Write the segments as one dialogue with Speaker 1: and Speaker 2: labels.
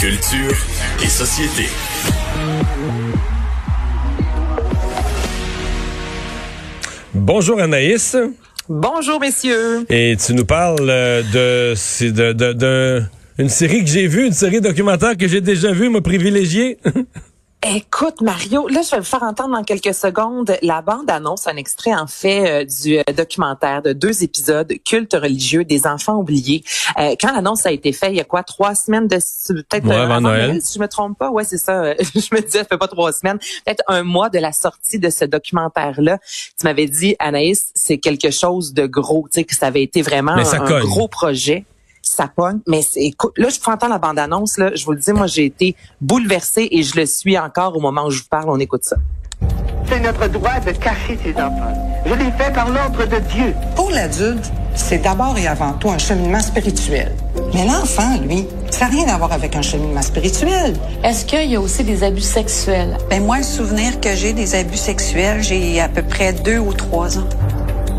Speaker 1: Culture et société.
Speaker 2: Bonjour Anaïs.
Speaker 3: Bonjour messieurs.
Speaker 2: Et tu nous parles euh, de, de, de, de une série que j'ai vue, une série documentaire que j'ai déjà vue, m'a privilégié.
Speaker 3: Écoute, Mario, là, je vais vous faire entendre dans quelques secondes la bande-annonce, un extrait en fait euh, du euh, documentaire de deux épisodes cultes religieux des enfants oubliés. Euh, quand l'annonce a été faite, il y a quoi, trois semaines de peut-être
Speaker 2: ouais, avant, Noël.
Speaker 3: si je me trompe pas? Ouais, c'est ça. je me disais, ça fait pas trois semaines, peut-être un mois de la sortie de ce documentaire-là. Tu m'avais dit, Anaïs, c'est quelque chose de gros, tu sais, que ça avait été vraiment un gros projet ça pogne. Mais écoute, là, je entendre la bande-annonce, là, je vous le dis, moi, j'ai été bouleversée et je le suis encore au moment où je vous parle. On écoute ça.
Speaker 4: C'est notre droit de cacher ses enfants. Je l'ai fait par l'ordre de Dieu.
Speaker 5: Pour l'adulte, c'est d'abord et avant tout un cheminement spirituel. Mais l'enfant, lui, ça n'a rien à voir avec un cheminement spirituel.
Speaker 6: Est-ce qu'il y a aussi des abus sexuels?
Speaker 7: Ben moi, le souvenir que j'ai des abus sexuels, j'ai à peu près deux ou trois ans.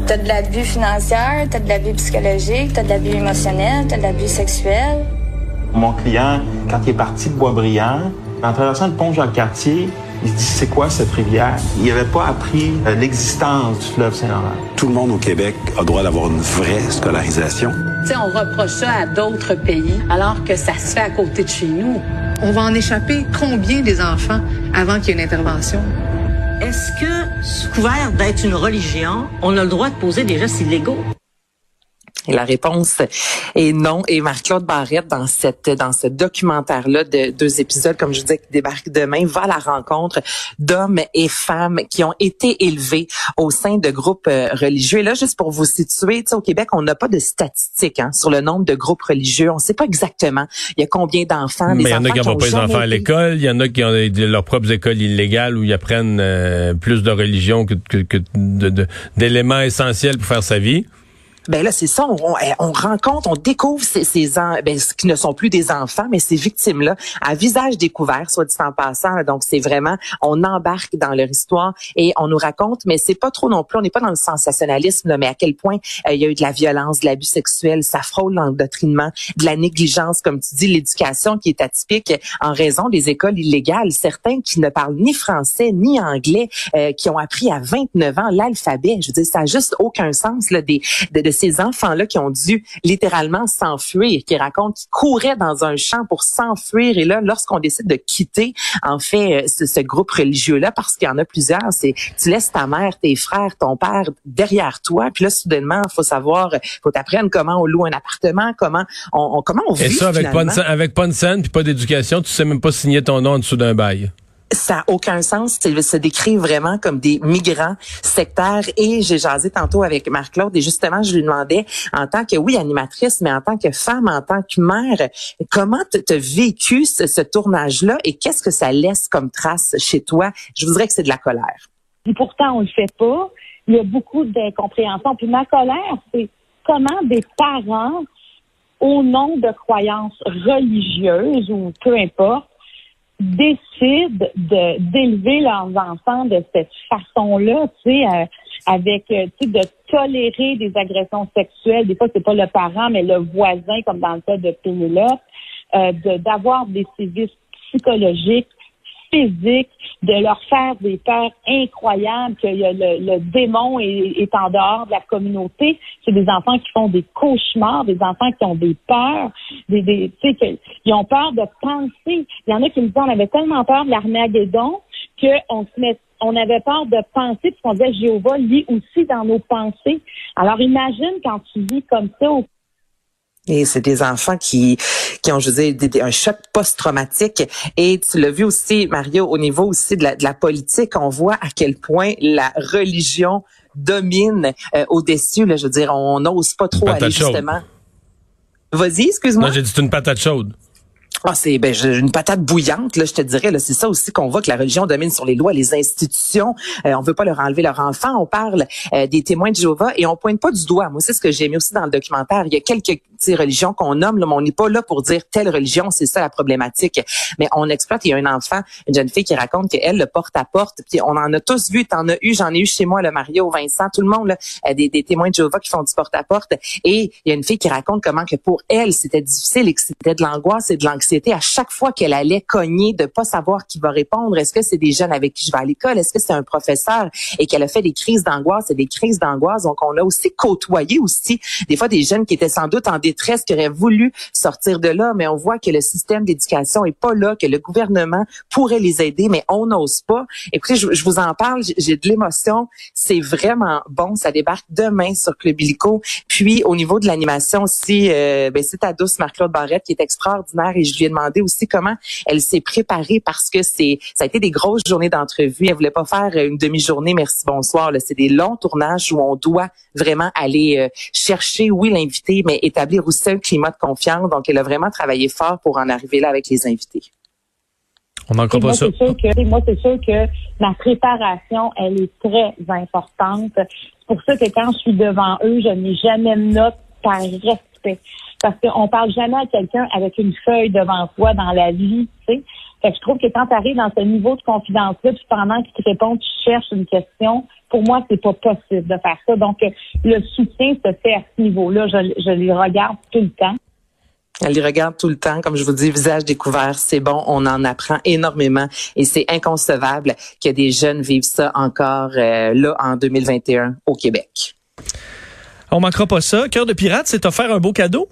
Speaker 6: T'as de l'abus financier, t'as de l'abus psychologique, t'as de l'abus émotionnel, t'as de l'abus sexuel.
Speaker 8: Mon client, quand il est parti de Boisbriand, en traversant le pont Jacques-Cartier, il se dit c'est quoi cette rivière? Il n'avait pas appris euh, l'existence du fleuve Saint-Laurent.
Speaker 9: Tout le monde au Québec a droit d'avoir une vraie scolarisation.
Speaker 10: Tu sais, on reproche ça à d'autres pays alors que ça se fait à côté de chez nous.
Speaker 11: On va en échapper combien des enfants avant qu'il y ait une intervention?
Speaker 12: Est-ce que, sous couvert d'être une religion, on a le droit de poser des gestes illégaux?
Speaker 3: Et la réponse est non. Et Marc-Claude Barrette, dans cette, dans ce documentaire-là de deux épisodes, comme je disais, qui débarque demain, va à la rencontre d'hommes et femmes qui ont été élevés au sein de groupes euh, religieux. Et là, juste pour vous situer, au Québec, on n'a pas de statistiques hein, sur le nombre de groupes religieux. On ne sait pas exactement il y a combien d'enfants.
Speaker 2: Mais il y en a qui n'ont pas les enfants à l'école. Il y en a qui ont leurs propres écoles illégales où ils apprennent euh, plus de religion que, que, que d'éléments essentiels pour faire sa vie.
Speaker 3: Ben là, c'est ça. On, on, rencontre, on découvre ces, ces ben, ce qui ne sont plus des enfants, mais ces victimes-là à visage découvert, soit dit en passant. Donc, c'est vraiment, on embarque dans leur histoire et on nous raconte, mais c'est pas trop non plus. On n'est pas dans le sensationnalisme, là, mais à quel point euh, il y a eu de la violence, de l'abus sexuel, ça frôle l'endoctrinement, de la négligence, comme tu dis, l'éducation qui est atypique en raison des écoles illégales. Certains qui ne parlent ni français ni anglais, euh, qui ont appris à 29 ans l'alphabet. Je veux dire, ça n'a juste aucun sens là, des, de, de ces enfants-là qui ont dû littéralement s'enfuir, qui racontent qu'ils couraient dans un champ pour s'enfuir. Et là, lorsqu'on décide de quitter, en fait, euh, ce, groupe religieux-là, parce qu'il y en a plusieurs, c'est tu laisses ta mère, tes frères, ton père derrière toi, puis là, soudainement, il faut savoir, faut t'apprendre comment on loue un appartement, comment on, comment on vit.
Speaker 2: Et ça, avec pas, avec pas de scène puis pas d'éducation, tu sais même pas signer ton nom en dessous d'un bail
Speaker 3: ça n'a aucun sens. Ils se décrivent vraiment comme des migrants sectaires. Et j'ai jasé tantôt avec Marc-Claude et justement, je lui demandais, en tant que, oui, animatrice, mais en tant que femme, en tant que mère, comment tu as vécu ce, tournage-là et qu'est-ce que ça laisse comme trace chez toi? Je voudrais que c'est de la colère.
Speaker 13: pourtant, on le fait pas. Il y a beaucoup d'incompréhension. Puis ma colère, c'est comment des parents, au nom de croyances religieuses ou peu importe, décident de d'élever leurs enfants de cette façon-là, tu sais, euh, avec, euh, tu sais, de tolérer des agressions sexuelles. Des fois, c'est pas le parent, mais le voisin, comme dans le cas de Pénélope, euh, d'avoir des sévices psychologiques physique, de leur faire des peurs incroyables, que le, le démon est, en dehors de la communauté. C'est des enfants qui font des cauchemars, des enfants qui ont des peurs, des, des ils ont peur de penser. Il y en a qui me disent, on avait tellement peur de l'armagédon qu'on se met on avait peur de penser, qu'on disait Jéhovah lit aussi dans nos pensées. Alors imagine quand tu vis comme ça au
Speaker 3: et c'est des enfants qui, qui ont, je veux dire, un choc post-traumatique. Et tu l'as vu aussi, Mario, au niveau aussi de la, de la politique, on voit à quel point la religion domine euh, au-dessus. je veux dire, on n'ose pas trop aller justement. Vas-y, excuse-moi.
Speaker 2: Non, j'ai dit une patate chaude.
Speaker 3: Ah, c'est ben, une patate bouillante, là, je te dirais. C'est ça aussi qu'on voit que la religion domine sur les lois, les institutions. Euh, on veut pas leur enlever leur enfant. On parle euh, des témoins de Jéhovah et on pointe pas du doigt. Moi, c'est ce que j'ai aimé aussi dans le documentaire. Il y a quelques religions qu'on nomme, là, mais on n'est pas là pour dire telle religion, c'est ça la problématique. Mais on exploite, il y a un enfant, une jeune fille qui raconte qu'elle, le porte-à-porte, puis on en a tous vu, t'en as eu, j'en ai eu chez moi, le Mario, Vincent, tout le monde, là, euh, des, des témoins de Jéhovah qui font du porte-à-porte. Et il y a une fille qui raconte comment que pour elle, c'était difficile et que c'était de l'angoisse et de l'anxiété à chaque fois qu'elle allait cogner de pas savoir qui va répondre. Est-ce que c'est des jeunes avec qui je vais à l'école? Est-ce que c'est un professeur? Et qu'elle a fait des crises d'angoisse et des crises d'angoisse. Donc, on a aussi côtoyé aussi des fois des jeunes qui étaient sans doute en détresse, qui auraient voulu sortir de là, mais on voit que le système d'éducation est pas là, que le gouvernement pourrait les aider, mais on n'ose pas. Écoutez, je, je, vous en parle, j'ai de l'émotion. C'est vraiment bon. Ça débarque demain sur Club Illico. Puis, au niveau de l'animation aussi, euh, ben, c'est ta douce Marc-Claude Barrette qui est extraordinaire et je lui ai demandé aussi comment elle s'est préparée parce que c'est ça a été des grosses journées d'entrevue. Elle voulait pas faire une demi-journée merci bonsoir. C'est des longs tournages où on doit vraiment aller euh, chercher, oui, l'invité, mais établir aussi un climat de confiance. Donc, elle a vraiment travaillé fort pour en arriver là avec les invités.
Speaker 2: On n'en pas ça.
Speaker 13: Que, moi, c'est sûr que ma préparation, elle est très importante. C'est pour ça que quand je suis devant eux, je n'ai jamais de note par respect. Parce qu'on parle jamais à quelqu'un avec une feuille devant toi dans la vie, tu sais. Fait que je trouve que quand tu arrives dans ce niveau de confidence-là, puis pendant qu'ils te répondent, tu cherches une question, pour moi, c'est pas possible de faire ça. Donc, le soutien se fait à ce niveau-là. Je, je les regarde tout le temps.
Speaker 3: Elle les regarde tout le temps, comme je vous dis, visage découvert, c'est bon, on en apprend énormément et c'est inconcevable que des jeunes vivent ça encore euh, là en 2021 au Québec.
Speaker 14: On manquera pas ça. Cœur de pirate, c'est offert un beau cadeau.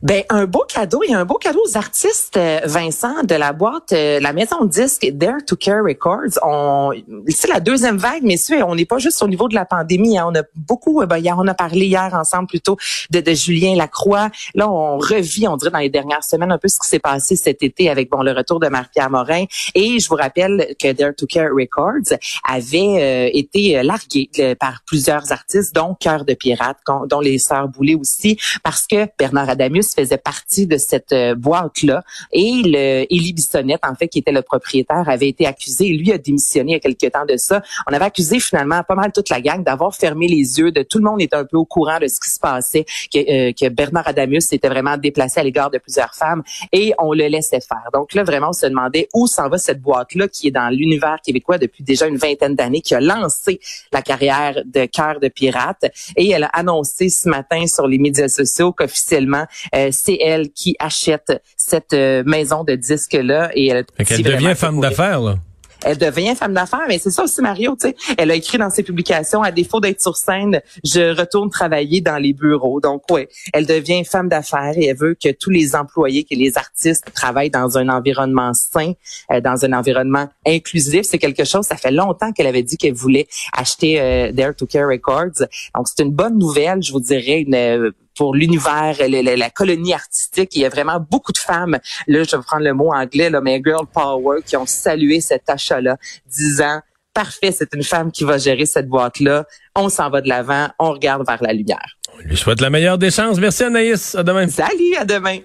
Speaker 3: Ben un beau cadeau et un beau cadeau aux artistes euh, Vincent de la boîte euh, la maison de disques Dare to Care Records. On c'est la deuxième vague messieurs, on n'est pas juste au niveau de la pandémie, hein. on a beaucoup euh, ben, hier on a parlé hier ensemble plutôt de, de, Julien Lacroix. Là on revit on dirait dans les dernières semaines un peu ce qui s'est passé cet été avec bon le retour de Marie-Pierre Morin et je vous rappelle que Dare to Care Records avait été largué par plusieurs artistes dont Cœur de pirate dont les sœurs Boulay aussi parce que Bernard Adamus faisait partie de cette euh, boîte-là. Et le Élie Bissonnette, en fait, qui était le propriétaire, avait été accusé. Lui a démissionné il y a quelques temps de ça. On avait accusé finalement pas mal toute la gang d'avoir fermé les yeux, de tout le monde était un peu au courant de ce qui se passait, que, euh, que Bernard Adamus s'était vraiment déplacé à l'égard de plusieurs femmes et on le laissait faire. Donc là, vraiment, on se demandait où s'en va cette boîte-là qui est dans l'univers québécois depuis déjà une vingtaine d'années, qui a lancé la carrière de cœur de pirate. Et elle a annoncé ce matin sur les médias sociaux qu'officiellement, euh, c'est elle qui achète cette euh, maison de disques là et elle,
Speaker 2: elle devient femme d'affaires là
Speaker 3: elle devient femme d'affaires, mais c'est ça aussi Mario, tu sais. Elle a écrit dans ses publications, à défaut d'être sur scène, je retourne travailler dans les bureaux. Donc ouais, elle devient femme d'affaires et elle veut que tous les employés, que les artistes travaillent dans un environnement sain, euh, dans un environnement inclusif. C'est quelque chose, ça fait longtemps qu'elle avait dit qu'elle voulait acheter euh, Dare to Care Records. Donc c'est une bonne nouvelle, je vous dirais, une euh, pour l'univers, la, la, colonie artistique. Il y a vraiment beaucoup de femmes, là, je vais prendre le mot anglais, là, mais Girl Power, qui ont salué cet achat-là, disant parfait, c'est une femme qui va gérer cette boîte-là. On s'en va de l'avant, on regarde vers la lumière.
Speaker 2: On lui souhaite la meilleure des chances. Merci Anaïs. À demain.
Speaker 3: Salut, à demain.